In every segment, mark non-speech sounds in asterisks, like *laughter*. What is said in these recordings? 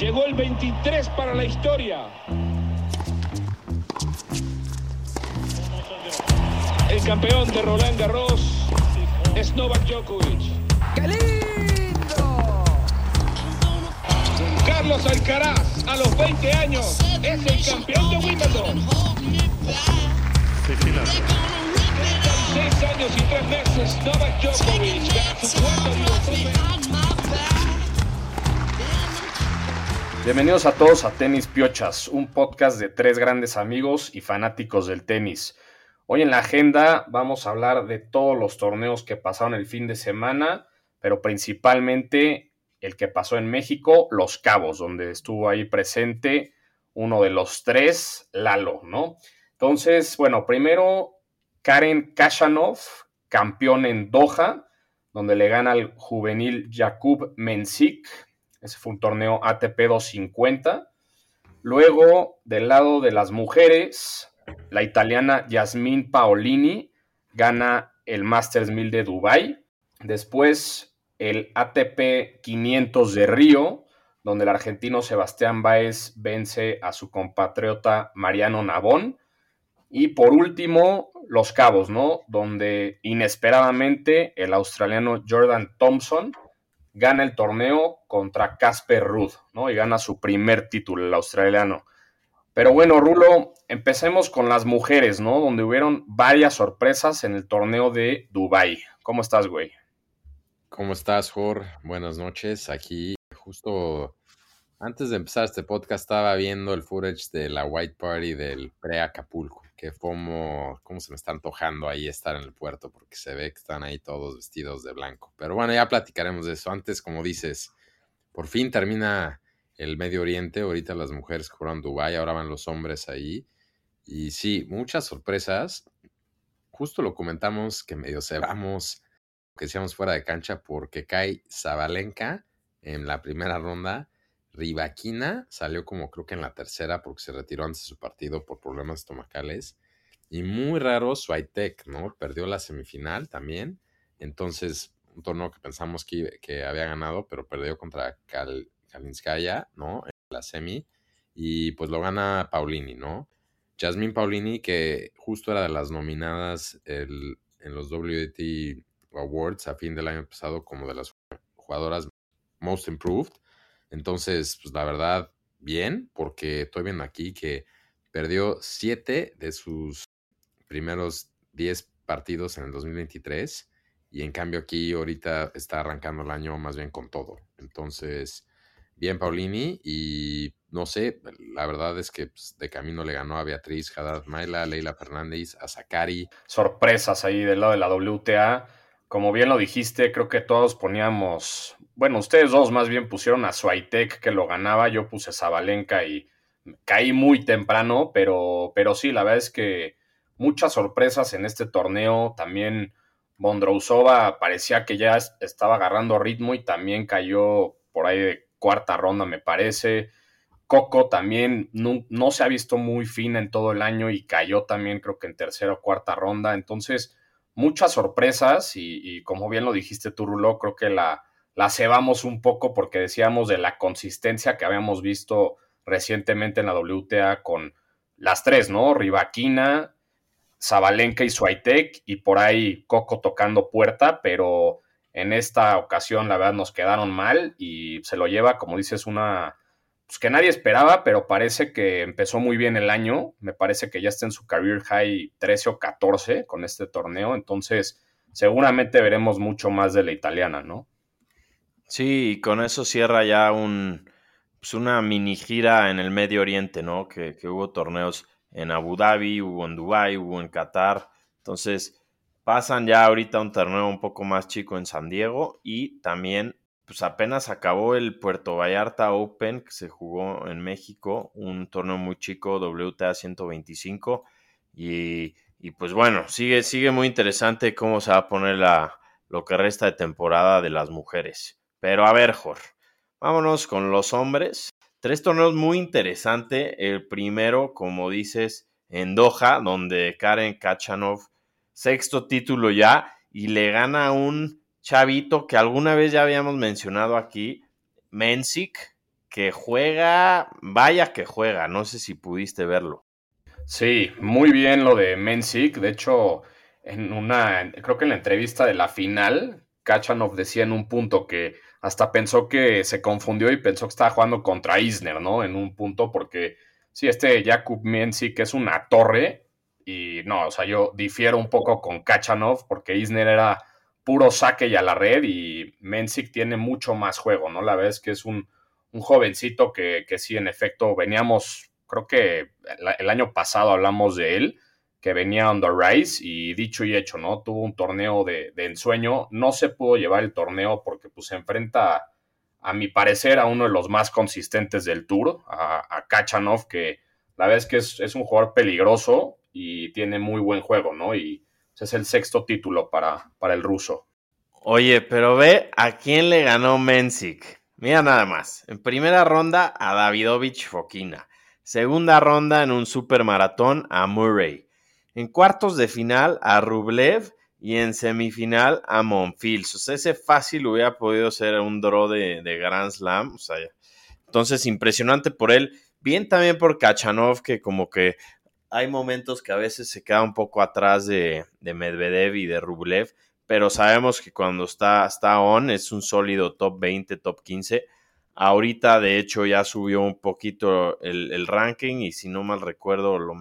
Llegó el 23 para la historia. El campeón de Roland Garros es Novak Djokovic. ¡Qué lindo! Carlos Alcaraz, a los 20 años, es el campeón de Wimbledon. Seis años y tres meses, Novak Djokovic gana su cuarto Bienvenidos a todos a Tenis Piochas, un podcast de tres grandes amigos y fanáticos del tenis. Hoy en la agenda vamos a hablar de todos los torneos que pasaron el fin de semana, pero principalmente el que pasó en México, Los Cabos, donde estuvo ahí presente uno de los tres, Lalo, ¿no? Entonces, bueno, primero Karen Kashanov, campeón en Doha, donde le gana al juvenil Jakub Mensik. Ese fue un torneo ATP 250. Luego, del lado de las mujeres, la italiana Yasmin Paolini gana el Masters 1000 de Dubai. Después, el ATP 500 de Río, donde el argentino Sebastián Báez vence a su compatriota Mariano Navón. Y por último, Los Cabos, ¿no? Donde inesperadamente el australiano Jordan Thompson gana el torneo contra Casper Ruud, ¿no? Y gana su primer título, el australiano. Pero bueno, Rulo, empecemos con las mujeres, ¿no? Donde hubieron varias sorpresas en el torneo de Dubai. ¿Cómo estás, güey? ¿Cómo estás, Jor? Buenas noches. Aquí justo antes de empezar este podcast estaba viendo el footage de la White Party del pre-Acapulco que como, cómo se me está antojando ahí estar en el puerto, porque se ve que están ahí todos vestidos de blanco. Pero bueno, ya platicaremos de eso. Antes, como dices, por fin termina el Medio Oriente. Ahorita las mujeres jugaron Dubái, ahora van los hombres ahí. Y sí, muchas sorpresas. Justo lo comentamos que medio se vamos, que decíamos fuera de cancha, porque cae Zabalenka en la primera ronda Rivaquina salió como creo que en la tercera porque se retiró antes de su partido por problemas estomacales. Y muy raro Swiatek, ¿no? Perdió la semifinal también. Entonces, un torneo que pensamos que, que había ganado, pero perdió contra Kalinskaya, ¿no? En la semi. Y pues lo gana Paulini, ¿no? Jasmine Paulini, que justo era de las nominadas el, en los WT Awards a fin del año pasado como de las jugadoras Most Improved entonces, pues la verdad, bien, porque estoy viendo aquí que perdió siete de sus primeros diez partidos en el 2023 y en cambio aquí ahorita está arrancando el año más bien con todo. Entonces, bien Paulini y no sé, la verdad es que pues, de camino le ganó a Beatriz Haddad Maila, Leila Fernández, a Zakari. Sorpresas ahí del lado de la WTA como bien lo dijiste, creo que todos poníamos, bueno, ustedes dos más bien pusieron a Swiatek que lo ganaba, yo puse Zabalenka y caí muy temprano, pero, pero sí, la verdad es que muchas sorpresas en este torneo, también Bondrousova parecía que ya estaba agarrando ritmo y también cayó por ahí de cuarta ronda, me parece. Coco también no, se ha visto muy fina en todo el año y cayó también creo que en tercera o cuarta ronda. Entonces, muchas sorpresas y, como bien lo dijiste tú, creo que la, la cebamos un poco porque decíamos de la consistencia que habíamos visto recientemente en la WTA con las tres, ¿no? Rivaquina, Zabalenka y Swiatek y por ahí Coco tocando puerta, pero en esta ocasión la verdad nos quedaron mal y se lo lleva, como dices, una pues, que nadie esperaba, pero parece que empezó muy bien el año. Me parece que ya está en su career high 13 o 14 con este torneo. Entonces, seguramente veremos mucho más de la italiana, ¿no? Sí, y con eso cierra ya un, pues una mini gira en el Medio Oriente, ¿no? Que, que hubo torneos en Abu Dhabi, hubo en Dubai, hubo en Qatar. Entonces, pasan ya ahorita un torneo un poco más chico en San Diego y también pues apenas acabó el Puerto Vallarta Open que se jugó en México, un torneo muy chico, WTA 125. Y, y, pues bueno, sigue, sigue muy interesante cómo se va a poner la, lo que resta de temporada de las mujeres. Pero a ver, Jorge, vámonos con los hombres. Tres torneos muy interesantes. El primero, como dices, en Doha, donde Karen Kachanov, sexto título ya, y le gana a un chavito que alguna vez ya habíamos mencionado aquí, Mensik, que juega, vaya que juega, no sé si pudiste verlo. Sí, muy bien lo de Mensik. De hecho, en una, creo que en la entrevista de la final, Kachanov decía en un punto que hasta pensó que se confundió y pensó que estaba jugando contra Isner, ¿no? En un punto, porque sí, este Jakub Mensik es una torre y no, o sea, yo difiero un poco con Kachanov porque Isner era puro saque y a la red y Mensik tiene mucho más juego, ¿no? La verdad es que es un, un jovencito que, que sí, en efecto, veníamos, creo que el año pasado hablamos de él, que venía on the rise y dicho y hecho, ¿no? Tuvo un torneo de, de ensueño, no se pudo llevar el torneo porque pues se enfrenta, a mi parecer, a uno de los más consistentes del tour, a, a Kachanov, que la verdad es que es, es, un jugador peligroso y tiene muy buen juego, ¿no? Y es el sexto título para, para el ruso. Oye, pero ve a quién le ganó Mensik. Mira nada más. En primera ronda a Davidovich Fokina. Segunda ronda en un supermaratón a Murray. En cuartos de final a Rublev y en semifinal a Monfils. O sea, ese fácil hubiera podido ser un draw de, Grand Slam. O sea, entonces, impresionante por él. Bien también por Kachanov, que como que hay momentos que a veces se queda un poco atrás de, de Medvedev y de Rublev, pero sabemos que cuando está, está on es un sólido top 20, top 15. Ahorita, de hecho, ya subió un poquito el ranking y si no mal recuerdo, lo,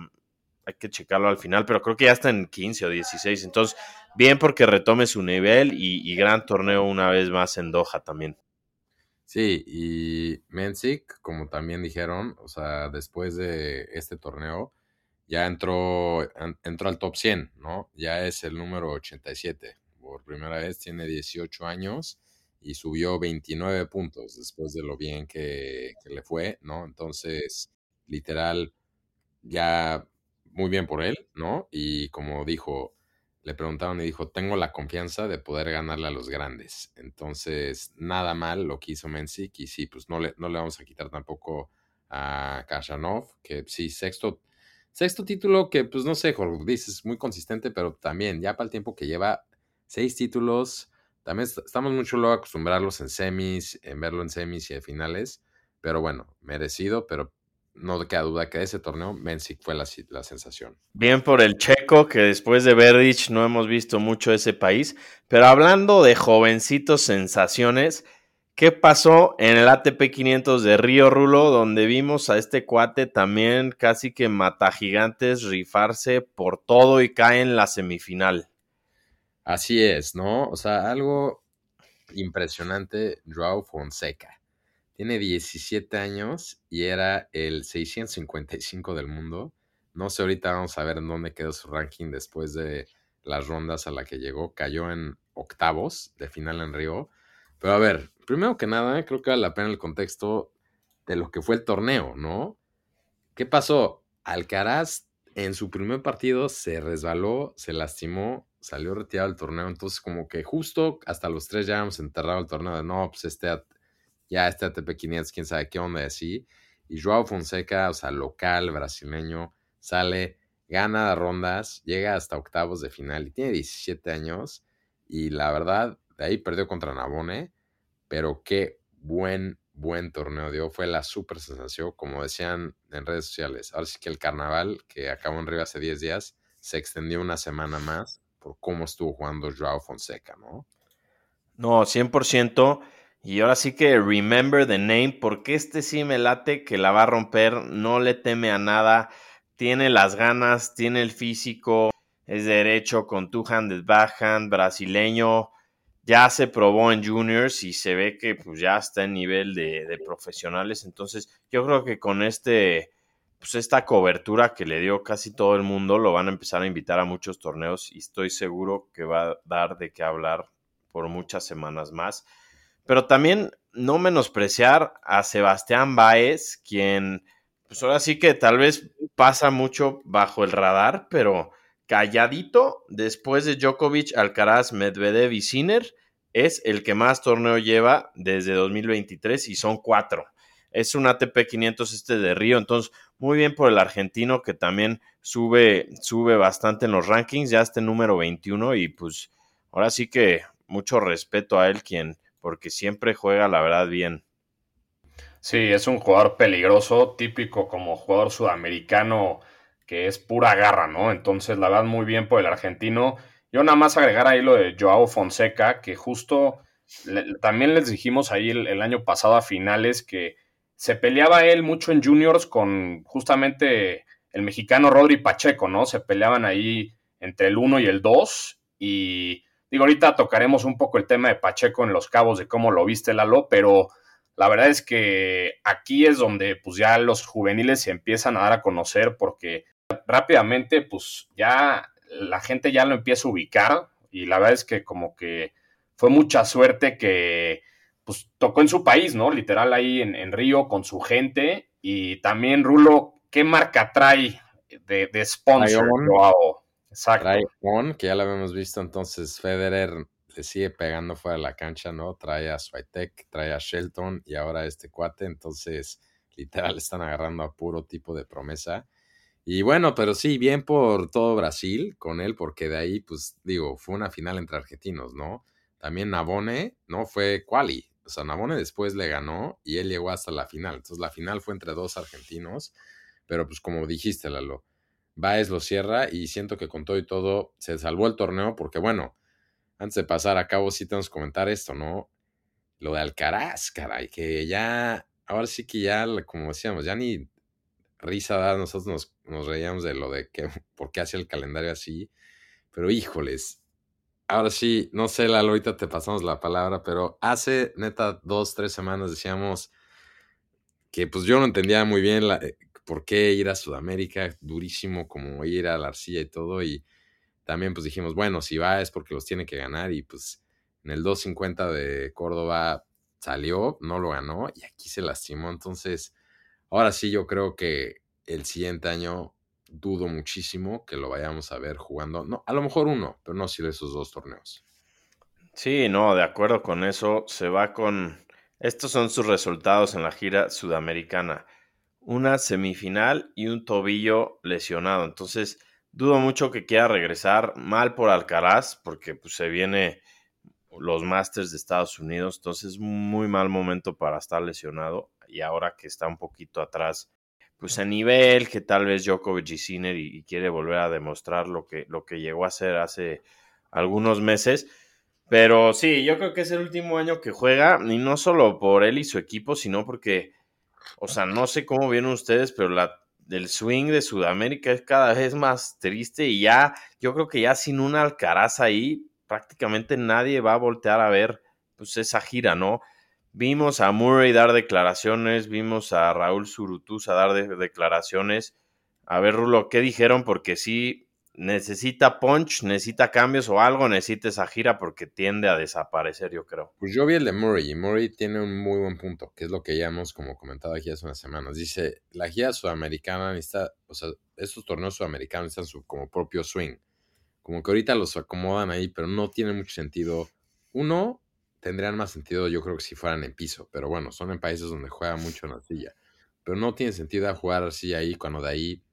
hay que checarlo al final, pero creo que ya está en 15 o 16. Entonces, bien porque retome su nivel y, gran torneo una vez más en Doha también. Sí, y Mensik, como también dijeron, o sea, después de este torneo, ya entró, entró al top 100, ¿no? Ya es el número 87. Por primera vez tiene 18 años y subió 29 puntos después de lo bien que le fue, ¿no? Entonces, literal, ya muy bien por él, ¿no? Y como dijo, le preguntaron y dijo, tengo la confianza de poder ganarle a los grandes. Entonces, nada mal lo que hizo Mensik y sí, pues no le, no le vamos a quitar tampoco a Kashanov, que sí, sexto Sexto título que, pues no sé, Jorge, dices, muy consistente, pero también ya para el tiempo que lleva seis títulos, también estamos mucho luego acostumbrarlos en semis, en verlo en semis y en finales, pero bueno, merecido, pero no queda duda que ese torneo Menzik fue la, la, sensación. Bien por el checo, que después de Verdich no hemos visto mucho ese país, pero hablando de jovencitos sensaciones, ¿Qué pasó en el ATP 500 de Río Rulo, donde vimos a este cuate también casi que mata gigantes rifarse por todo y cae en la semifinal? Así es, ¿no? O sea, algo impresionante, Joao Fonseca. Tiene 17 años y era el 655 del mundo. No sé, ahorita vamos a ver en dónde quedó su ranking después de las rondas a la que llegó. Cayó en octavos de final en Río pero a ver, primero que nada, creo que vale la pena el contexto de lo que fue el torneo, ¿no? ¿Qué pasó? Alcaraz en su primer partido se resbaló, se lastimó, salió retirado del torneo. Entonces, como que justo hasta los tres ya habíamos enterrado el torneo de no, pues este, ya este ATP 500, quién sabe qué onda y así. Y Joao Fonseca, o sea, local, brasileño, sale, gana rondas, llega hasta octavos de final y tiene 17 años. Y la verdad, de ahí perdió contra Nabone, pero qué buen, buen torneo dio. Fue la super sensación, como decían en redes sociales. Ahora sí que el carnaval, que acabó en Río hace 10 días, se extendió una semana más por cómo estuvo jugando Joao Fonseca, ¿no? No, 100%. Y ahora sí que remember the name, porque este sí me late que la va a romper, no le teme a nada, tiene las ganas, tiene el físico, es derecho con two-handed backhand, brasileño, ya se probó en juniors y se ve que pues ya está en nivel de, de, profesionales. Entonces, yo creo que con este, pues esta cobertura que le dio casi todo el mundo, lo van a empezar a invitar a muchos torneos y estoy seguro que va a dar de qué hablar por muchas semanas más. Pero también no menospreciar a Sebastián Baez, quien, pues ahora sí que tal vez pasa mucho bajo el radar, pero calladito después de Djokovic, Alcaraz, Medvedev y Sinner es el que más torneo lleva desde 2023 y son cuatro. Es un ATP 500 este de Río, entonces muy bien por el argentino que también sube, sube bastante en los rankings, ya este número 21 y pues ahora sí que mucho respeto a él quien, porque siempre juega la verdad bien. Sí, es un jugador peligroso, típico como jugador sudamericano que es pura garra, ¿no? Entonces, la verdad, muy bien por el argentino. Yo nada más agregar ahí lo de Joao Fonseca, que justo también les dijimos ahí el, año pasado a finales que se peleaba él mucho en juniors con justamente el mexicano Rodri Pacheco, ¿no? Se peleaban ahí entre el 1 y el 2 y digo, ahorita tocaremos un poco el tema de Pacheco en los cabos de cómo lo viste Lalo, pero la verdad es que aquí es donde pues ya los juveniles se empiezan a dar a conocer porque rápidamente, pues ya la gente ya lo empieza a ubicar y la verdad es que como que fue mucha suerte que pues tocó en su país, ¿no? Literal ahí en, Río con su gente y también Rulo, ¿qué marca trae de, de sponsor? Exacto. Trae On, que ya lo habíamos visto, entonces Federer le sigue pegando fuera de la cancha, ¿no? Trae a Swiatek, trae a Shelton y ahora este cuate, entonces *laughs* literal están agarrando a puro tipo de promesa. Y bueno, pero sí, bien por todo Brasil con él, porque de ahí, pues digo, fue una final entre argentinos, ¿no? También Nabone, ¿no? Fue quali. O sea, Nabone después le ganó y él llegó hasta la final. Entonces la final fue entre dos argentinos, pero pues como dijiste, Lalo, Baez lo cierra y siento que con todo y todo se salvó el torneo porque bueno, antes de pasar a cabo sí tenemos que comentar esto, ¿no? Lo de Alcaraz, caray, que ya, ahora sí que ya, como decíamos, ya ni risa da, nosotros nos, reíamos de lo de que, *laughs* por qué hacía el calendario así, pero híjoles, ahora sí, no sé, la ahorita te pasamos la palabra, pero hace neta dos, tres semanas decíamos que pues yo no entendía muy bien la, eh, por qué ir a Sudamérica, durísimo como ir a la arcilla y todo, y también pues dijimos, bueno, si va es porque los tiene que ganar, y pues en el 250 de Córdoba salió, no lo ganó, y aquí se lastimó, entonces Ahora sí, yo creo que el siguiente año dudo muchísimo que lo vayamos a ver jugando. No, a lo mejor uno, pero no si esos dos torneos. Sí, no, de acuerdo con eso. Se va con. Estos son sus resultados en la gira sudamericana. Una semifinal y un tobillo lesionado. Entonces, dudo mucho que quiera regresar. Mal por Alcaraz, porque pues, se viene los Masters de Estados Unidos. Entonces, muy mal momento para estar lesionado y ahora que está un poquito atrás, pues a nivel que tal vez Djokovic y Sinner y, quiere volver a demostrar lo que, lo que llegó a hacer hace algunos meses. Pero sí, yo creo que es el último año que juega, y no solo por él y su equipo, sino porque, o sea, no sé cómo vienen ustedes, pero la, el swing de Sudamérica es cada vez más triste y ya, yo creo que ya sin una Alcaraz ahí, prácticamente nadie va a voltear a ver pues esa gira, ¿no? Vimos a Murray dar declaraciones, vimos a Raúl a dar declaraciones. A ver, Rulo, ¿qué dijeron? Porque sí necesita punch, necesita cambios o algo, necesita esa gira porque tiende a desaparecer, yo creo. Pues yo vi el de Murray y Murray tiene un muy buen punto, que es lo que ya hemos como comentado aquí hace unas semanas. Dice, la gira sudamericana necesita, o sea, estos torneos sudamericanos necesitan su como propio swing. Como que ahorita los acomodan ahí, pero no tiene mucho sentido. Uno, tendrían más sentido, yo creo que si fueran en piso, pero bueno, son en países donde juega mucho en arcilla. Pero no tiene sentido jugar así ahí cuando de ahí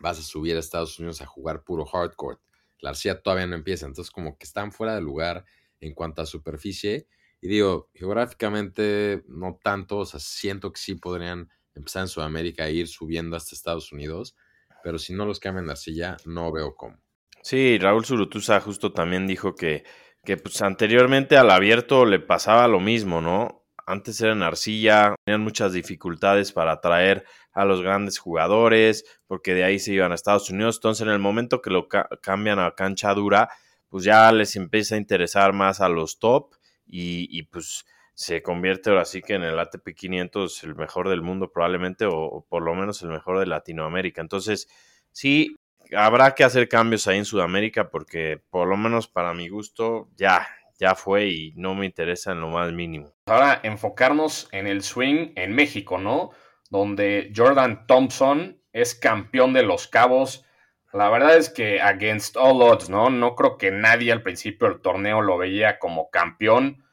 vas a subir a Estados Unidos a jugar puro hardcore. La arcilla todavía no empieza, entonces como que están fuera de lugar en cuanto a superficie. Y digo, geográficamente no tanto, o sea, siento que sí podrían empezar en Sudamérica e ir subiendo hasta Estados Unidos, pero si no los cambian de arcilla, no veo cómo. Sí, Raúl Surutusa justo también dijo que que pues anteriormente al abierto le pasaba lo mismo, ¿no? Antes era en arcilla, tenían muchas dificultades para atraer a los grandes jugadores, porque de ahí se iban a Estados Unidos. Entonces, en el momento que lo cambian a cancha dura, pues ya les empieza a interesar más a los top y, pues se convierte ahora sí que en el ATP 500 el mejor del mundo probablemente, o por lo menos el mejor de Latinoamérica. Entonces, sí, habrá que hacer cambios ahí en Sudamérica porque por lo menos para mi gusto ya, ya fue y no me interesa en lo más mínimo. Ahora enfocarnos en el swing en México, ¿no? Donde Jordan Thompson es campeón de los cabos. La verdad es que against all odds, ¿no? No creo que nadie al principio del torneo lo veía como campeón.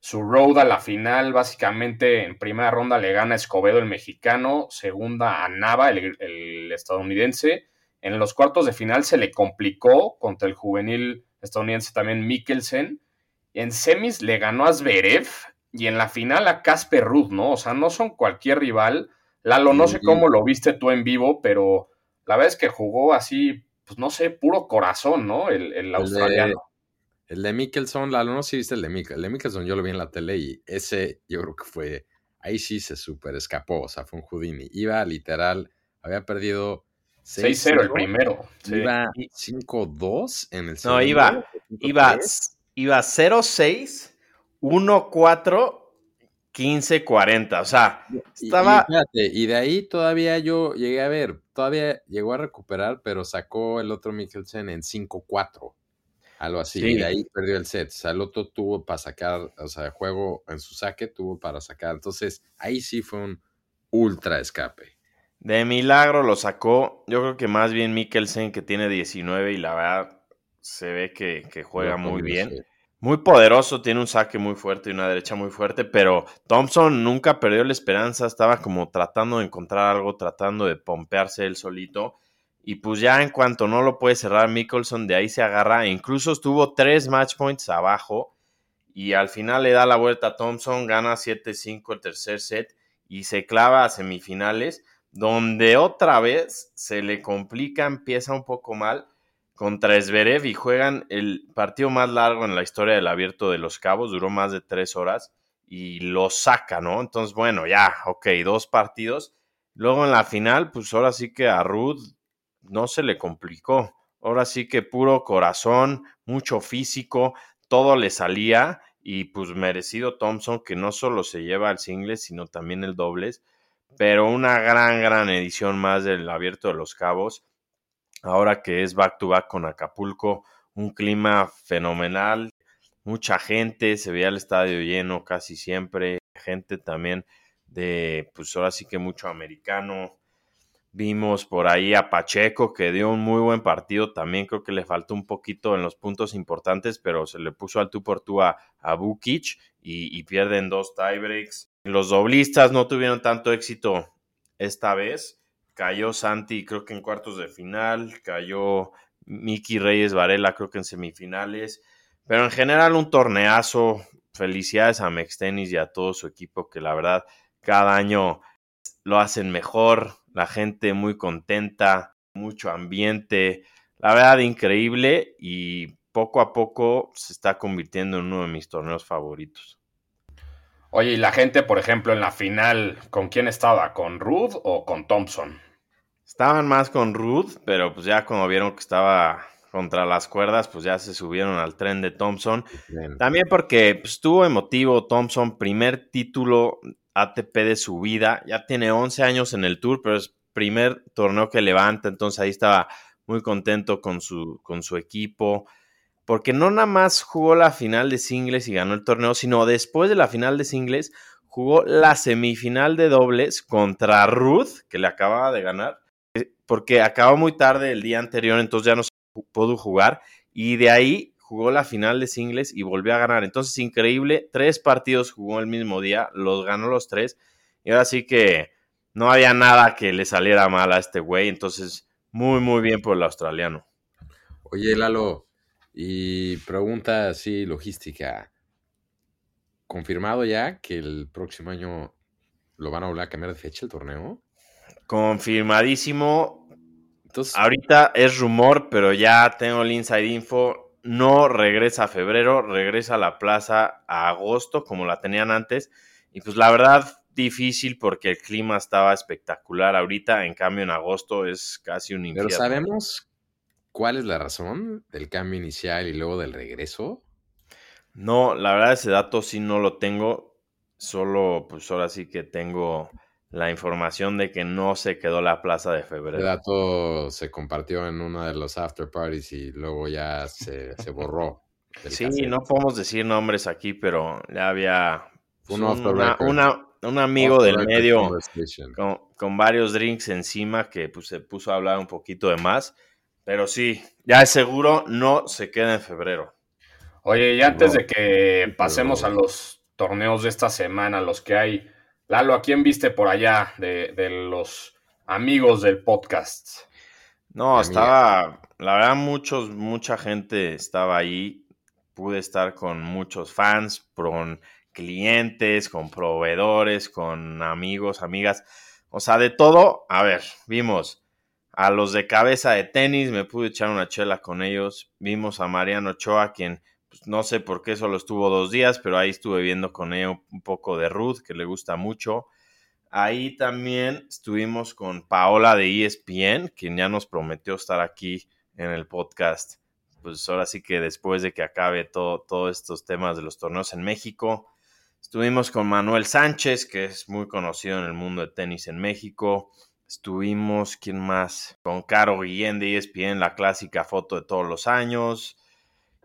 Su road a la final, básicamente en primera ronda le gana Escobedo el mexicano, segunda a Nava el, el estadounidense en los cuartos de final se le complicó contra el juvenil estadounidense también Mikkelsen. En semis le ganó a Zverev y en la final a Casper Ruth, ¿no? O sea, no son cualquier rival. Lalo, no sé Sí. cómo lo viste tú en vivo, pero la verdad es que jugó así, pues no sé, puro corazón, ¿no? El, el australiano. El de Mickelson, Lalo, no sé si viste el de Mickelson. El de Mickelson yo lo vi en la tele y ese yo creo que fue. Ahí sí se super escapó, o sea, fue un Houdini. Iba literal, había perdido 6-0 el primero. sí. Iba 5-2 en el No, segundo. iba, 5-3. iba, iba 0-6, 1-4, 15-40. O sea, Y- y estaba. espérate, y de ahí todavía yo llegué a ver, todavía llegó a recuperar, pero sacó el otro Mikkelsen en 5-4. Algo así. Sí. Y de ahí perdió el set. O sea, el otro tuvo para sacar, o sea, juego en su saque tuvo para sacar. Entonces, ahí sí fue un ultra escape. De milagro lo sacó. Yo creo que más bien Mikkelsen, que tiene 19 y la verdad se ve que, que juega muy bien. sí. Muy poderoso, tiene un saque muy fuerte y una derecha muy fuerte, pero Thompson nunca perdió la esperanza, estaba como tratando de encontrar algo, tratando de pompearse él solito. Y pues ya en cuanto no lo puede cerrar Mickelson, de ahí se agarra. E incluso estuvo tres match points abajo. Y al final le da la vuelta a Thompson, gana 7-5 el tercer set y se clava a semifinales, donde otra vez se le complica, empieza un poco mal contra Zverev y juegan el partido más largo en la historia del Abierto de los Cabos, duró más de tres horas y lo saca, ¿no? Entonces, bueno, ya, ok, dos partidos. Luego en la final, pues ahora sí que a Ruth no se le complicó. Ahora sí que puro corazón, mucho físico, todo le salía y pues merecido Thompson que no solo se lleva el singles, sino también el dobles, pero una gran, gran edición más del Abierto de los Cabos ahora que es back to back con Acapulco, un clima fenomenal, mucha gente, se veía el estadio lleno casi siempre, gente también de, pues ahora sí que mucho americano. Vimos por ahí a Pacheco que dio un muy buen partido, también creo que le faltó un poquito en los puntos importantes, pero se le puso al tú por tú a, a Bukic y, y pierden dos tiebreaks. Los doblistas no tuvieron tanto éxito esta vez, cayó Santi creo que en cuartos de final, cayó Miki Reyes Varela creo que en semifinales, pero en general un torneazo, felicidades a Mextenis y a todo su equipo que la verdad cada año lo hacen mejor, la gente muy contenta, mucho ambiente, la verdad increíble y poco a poco se está convirtiendo en uno de mis torneos favoritos. Oye, y la gente, por ejemplo, en la final, ¿con quién estaba? ¿Con Ruth o con Thompson? Estaban más con Ruth, pero pues ya como vieron que estaba contra las cuerdas, pues ya se subieron al tren de Thompson. Bien. También porque pues, estuvo emotivo Thompson, primer título ATP de su vida, ya tiene 11 años en el tour, pero es primer torneo que levanta, entonces ahí estaba muy contento con su, con su equipo, porque no nada más jugó la final de singles y ganó el torneo, sino después de la final de singles jugó la semifinal de dobles contra Ruth, que le acababa de ganar, porque acabó muy tarde el día anterior, entonces ya no se pudo jugar, y de ahí jugó la final de singles y volvió a ganar. Entonces, increíble, tres partidos jugó el mismo día, los ganó los tres, y ahora sí que no había nada que le saliera mal a este güey, entonces muy, muy bien por el australiano. Oye, Lalo, y pregunta así, logística. ¿Confirmado ya que el próximo año lo van a volver a cambiar de fecha el torneo? Confirmadísimo, Entonces, ahorita es rumor, pero ya tengo el inside info, no regresa a febrero, regresa a la plaza a agosto, como la tenían antes, y pues la verdad difícil porque el clima estaba espectacular ahorita, en cambio en agosto es casi un infierno. pero ¿sabemos cuál es la razón del cambio inicial y luego del regreso? No, la verdad ese dato sí no lo tengo. Solo, pues ahora sí que tengo la información de que no se quedó la plaza de El febrero. dato se compartió en uno de los after parties y luego ya se, se borró. Sí, cassette. no podemos decir nombres aquí, pero ya había pues, Un una- una- amigo Off del medio con, con varios drinks encima que pues, se puso a hablar un poquito de más. Pero sí, ya es seguro, no se queda en febrero. Oye, y antes No, de que pasemos a los torneos de esta semana, los que hay, Lalo, ¿a quién viste por allá de, de los amigos del podcast? No, estaba, la verdad, muchos, mucha gente estaba ahí. Pude estar con muchos fans, con clientes, con proveedores, con amigos, amigas, o sea, de todo. A ver, vimos a los de cabeza de tenis, me pude echar una chela con ellos. Vimos a Mariano Ochoa, quien pues, no sé por qué solo estuvo dos días, pero ahí estuve viendo con él un poco de Ruth, que le gusta mucho. Ahí también estuvimos con Paola de ESPN, quien ya nos prometió estar aquí en el podcast. Pues ahora sí que después de que acabe todo, todos estos temas de los torneos en México. Estuvimos con Manuel Sánchez, que es muy conocido en el mundo de tenis en México. Estuvimos, ¿quién más? Con Caro Guillén de ESPN, la clásica foto de todos los años.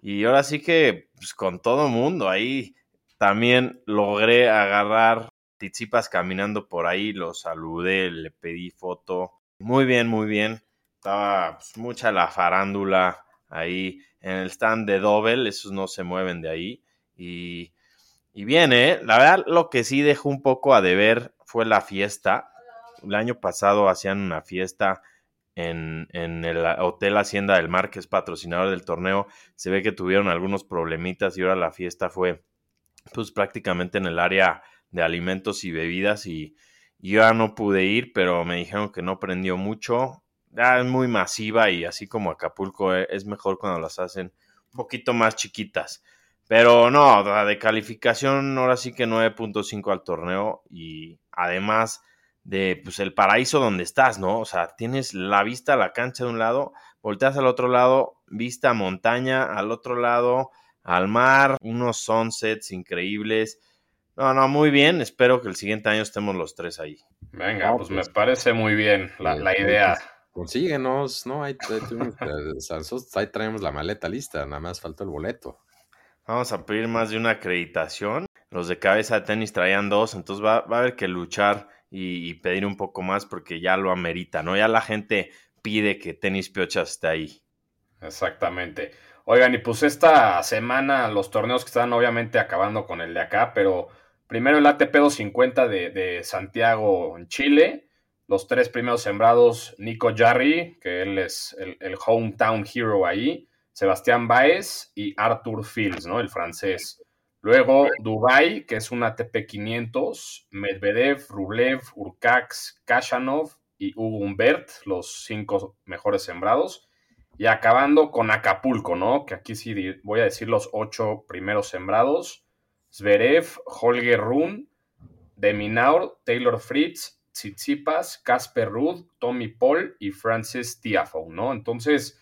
Y ahora sí que, pues, con todo mundo ahí, también logré agarrar Tizipas caminando por ahí, lo saludé, le pedí foto. Muy bien, muy bien. Estaba pues, mucha la farándula ahí en el stand de Dobel, esos no se mueven de ahí. Y, y bien, ¿eh? La verdad, lo que sí dejó un poco a deber fue la fiesta el año pasado hacían una fiesta en, el Hotel Hacienda del Mar, que es patrocinador del torneo. Se ve que tuvieron algunos problemitas y ahora la fiesta fue pues prácticamente en el área de alimentos y bebidas y, yo ya no pude ir, pero me dijeron que no prendió mucho. Ya es muy masiva y así como Acapulco eh, es mejor cuando las hacen un poquito más chiquitas. Pero no, de calificación ahora sí que 9.5 al torneo y además de pues el paraíso donde estás, ¿no? O sea, tienes la vista a la cancha de un lado, volteas al otro lado, vista montaña, al otro lado, al mar, unos sunsets increíbles. No, no, muy bien. Espero que el siguiente año estemos los tres ahí. Venga, pues, me pues, parece muy bien la, idea. Pues, consíguenos, ¿no? Ahí, *laughs* ahí traemos la maleta lista, nada más falta el boleto. Vamos a pedir más de una acreditación. Los de cabeza de tenis traían dos, entonces va, va a haber que luchar y, pedir un poco más porque ya lo amerita, ¿no? Ya la gente pide que Tenis Piochas esté ahí. Exactamente. Oigan, y pues esta semana los torneos que están obviamente acabando con el de acá, pero primero el ATP 250 de, de Santiago en Chile. Los tres primeros sembrados, Nico Jarry, que él es el, el hometown hero ahí, Sebastián Baez y Arthur Fields, ¿no? El francés. Luego Dubai, que es un ATP 500, Medvedev, Rublev, Urcax, Kashanov y Hugo Humbert, los cinco mejores sembrados. Y acabando con Acapulco, ¿no? Que aquí sí voy a decir los ocho primeros sembrados. Zverev, Holger Run, Deminaur, Taylor Fritz, Tsitsipas, Casper Ruud, Tommy Paul y Francis Tiafoe, ¿no? Entonces,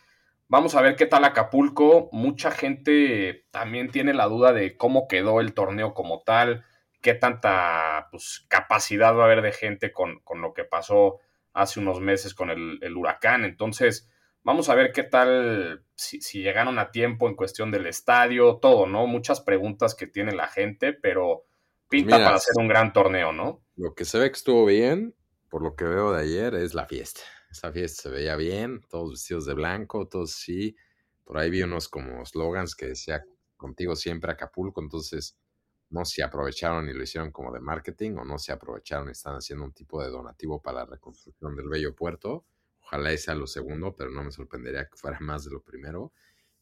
Vamos a ver qué tal Acapulco. Mucha gente también tiene la duda de cómo quedó el torneo como tal, qué tanta pues, capacidad va a haber de gente con, lo que pasó hace unos meses con el, huracán. Entonces, vamos a ver qué tal, si, llegaron a tiempo en cuestión del estadio, todo, ¿no? Muchas preguntas que tiene la gente, pero pinta para hacer un gran torneo, ¿no? Lo que se ve que estuvo bien, por lo que veo de ayer, es la fiesta. Esa fiesta se veía bien, todos vestidos de blanco, todos sí. Por ahí vi unos como slogans que decía contigo siempre Acapulco, entonces no se aprovecharon y lo hicieron como de marketing o no se aprovecharon y están haciendo un tipo de donativo para la reconstrucción del bello puerto. Ojalá sea lo segundo, pero no me sorprendería que fuera *laughs* más de lo primero.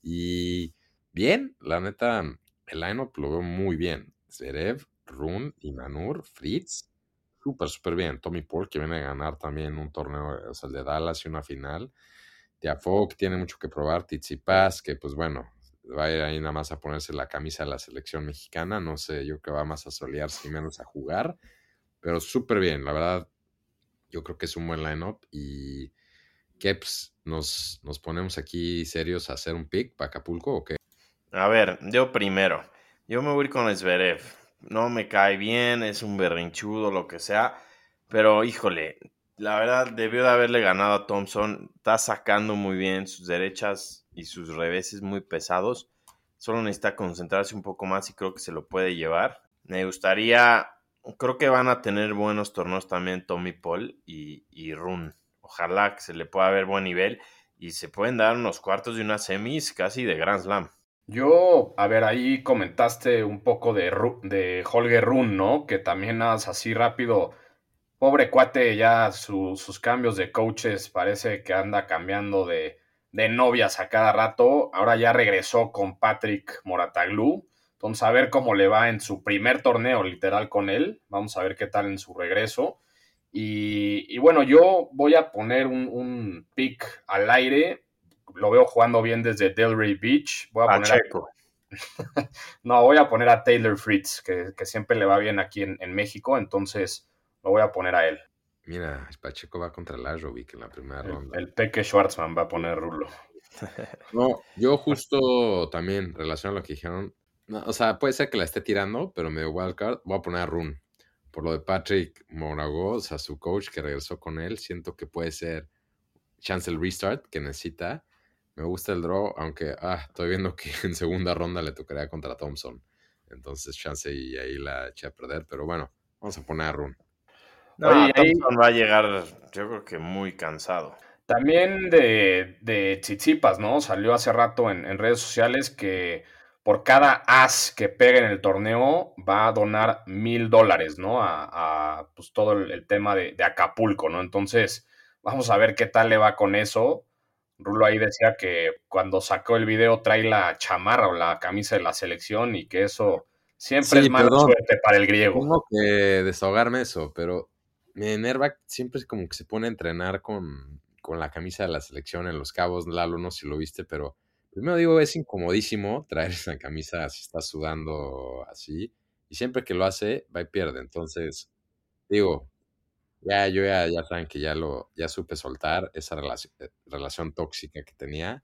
Y bien, la neta, el lineup lo veo muy bien. Zerev, Run, Manur, Fritz, súper, súper bien. Tommy Paul, que viene a ganar también un torneo, o sea, el de Dallas y una final. Tiafoe, que tiene mucho que probar. Paz, que pues bueno, va a ir ahí nada más a ponerse la camisa de la selección mexicana. No sé, yo creo que va más a solearse y menos a jugar. Pero súper bien, la verdad. Yo creo que es un buen lineup y Keps, ¿nos, ¿nos ponemos aquí serios a hacer un pick para Acapulco o qué? A ver, yo primero. Yo me voy con Zverev no me cae bien, es un berrinchudo, lo que sea. Pero híjole, la verdad debió de haberle ganado a Thompson. Está sacando muy bien sus derechas y sus reveses muy pesados. Solo necesita concentrarse un poco más y creo que se lo puede llevar. Me gustaría, creo que van a tener buenos torneos también Tommy Paul y, y Run. Ojalá que se le pueda ver buen nivel y se pueden dar unos cuartos de una semis casi de Grand Slam. Yo, a ver, ahí comentaste un poco de, de Holger Run, ¿no? Que también así rápido. Pobre cuate, ya sus cambios de coaches parece que anda cambiando de, de, novias a cada rato. Ahora ya regresó con Patrick Morataglu. Entonces, a ver cómo le va en su primer torneo, literal, con él. Vamos a ver qué tal en su regreso. Y, bueno, yo voy a poner un, pick al aire. Lo veo jugando bien desde Delray Beach. Voy a Pacheco. *laughs* no, voy a poner a Taylor Fritz, que, siempre le va bien aquí en, México. Entonces, lo voy a poner a él. Mira, Pacheco va contra Lajovic en la primera ronda. El Peque Schwartzman va a poner Rulo. *laughs* No, yo justo también, relacionado a lo que dijeron, o sea, puede ser que la esté tirando, pero medio wildcard, voy a poner a Rune por lo de Patrick Morago, o sea, su coach que regresó con él, siento que puede ser chance el restart que necesita. Me gusta el draw, aunque ah, estoy viendo que *laughs* en segunda ronda le tocaría contra Thompson. Entonces, chance y ahí la eché a perder. Pero bueno, vamos a poner a Rune. No, Thompson va a llegar, yo creo que muy cansado. También de, de Chichipas, ¿no? Salió hace rato en, en redes sociales que por cada as que pegue en el torneo va a donar mil dólares, ¿no? A, pues, todo el, tema de, Acapulco, ¿no? Entonces, vamos a ver qué tal le va con eso. Rulo ahí decía que cuando sacó el video trae la chamarra o la camisa de la selección y que eso siempre es mala suerte para el griego. Tengo que desahogarme eso, pero me enerva siempre como que se pone a entrenar con, con la camisa de la selección en los cabos. Lalo, no sé si lo viste, pero Primero digo, es incomodísimo traer *laughs* esa camisa si está sudando así. Y siempre que lo hace, va y pierde. Entonces, digo, ya, yo ya, ya saben que ya lo, ya supe soltar esa relación, eh, relación tóxica que tenía.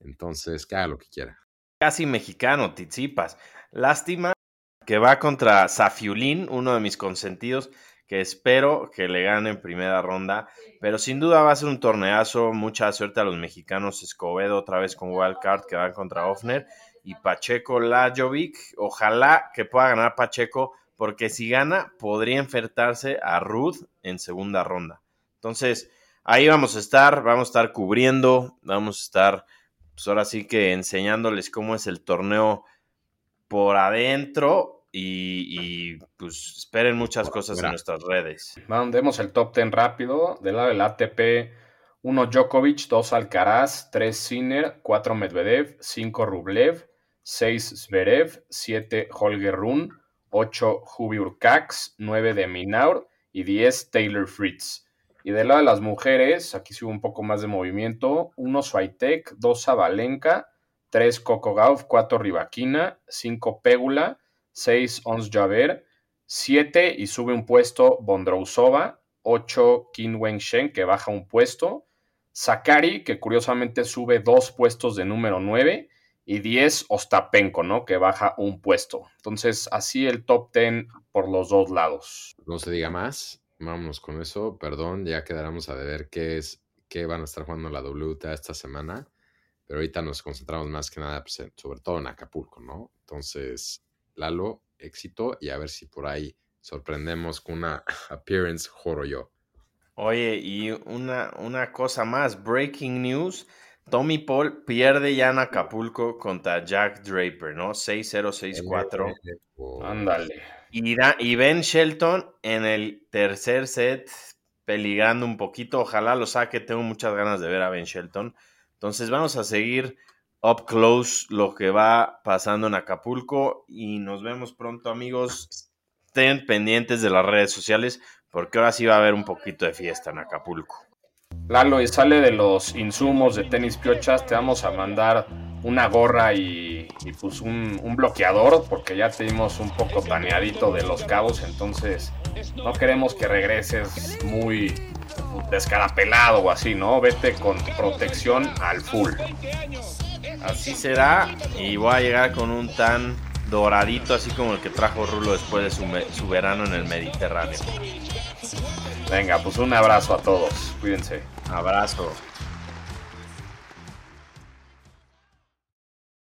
Entonces, que haga lo que quiera. Casi mexicano, Tizipas. Lástima que va contra Safiulín, uno de mis consentidos que espero que le gane en primera ronda, pero sin duda va a ser un torneazo, mucha suerte a los mexicanos, Escobedo otra vez con Wildcard que van contra Offner y Pacheco Lajovic, ojalá que pueda ganar Pacheco, porque si gana podría enfrentarse a Ruth en segunda ronda. Entonces, ahí vamos a estar, vamos a estar cubriendo, vamos a estar, pues ahora sí que enseñándoles cómo es el torneo por adentro y, pues esperen muchas cosas en nuestras redes. Mandemos el top 10 rápido. Del lado del ATP, 1 Djokovic, 2 Alcaraz, 3 Sinner, 4 Medvedev, 5 Rublev, 6 Zverev, 7 Holger Run, 8 Hubi Urcax, 9 de Minaur y 10 Taylor Fritz. Y del lado de las mujeres, aquí sí hubo un poco más de movimiento. 1 Swiatek, 2 Zabalenka, 3 Coco Gauff, 4 Rivaquina, 5 Pégula, 6 Ons Javer, 7 y sube un puesto Bondrousova, 8 Qin Shen que baja un puesto, Sakari que curiosamente sube dos puestos de número 9 y 10 Ostapenko, ¿no? Que baja un puesto. Entonces, así el top 10 por los dos lados. No se diga más, vámonos con eso. Perdón, ya quedaremos a ver qué es, qué van a estar jugando la WTA esta semana. Pero ahorita nos concentramos más que nada, pues, sobre todo en Acapulco, ¿no? Entonces, Lalo, éxito y a ver si por ahí sorprendemos con una *laughs* appearance joro yo. Oye, y una, una cosa más, breaking news. Tommy Paul pierde ya en Acapulco contra Jack Draper, ¿no? 6-0-6-4. Ándale. Y, y Ben Shelton en el tercer set, peligrando un poquito. Ojalá lo saque, tengo muchas ganas de ver a Ben Shelton. Entonces vamos a seguir up close lo que va pasando en Acapulco y nos vemos pronto amigos. Estén pendientes de las redes sociales porque ahora sí va a haber un poquito de fiesta en Acapulco. Lalo, y sale de los insumos de tenis piochas, te vamos a mandar una gorra y, pues un, un, bloqueador porque ya te dimos un poco taneadito de los cabos, entonces no queremos que regreses muy descarapelado o así, ¿no? Vete con protección al full. Así será. Y voy a llegar con un tan doradito, así como el que trajo Rulo después de su, verano en el Mediterráneo. Venga, pues un abrazo a todos. Cuídense. Abrazo.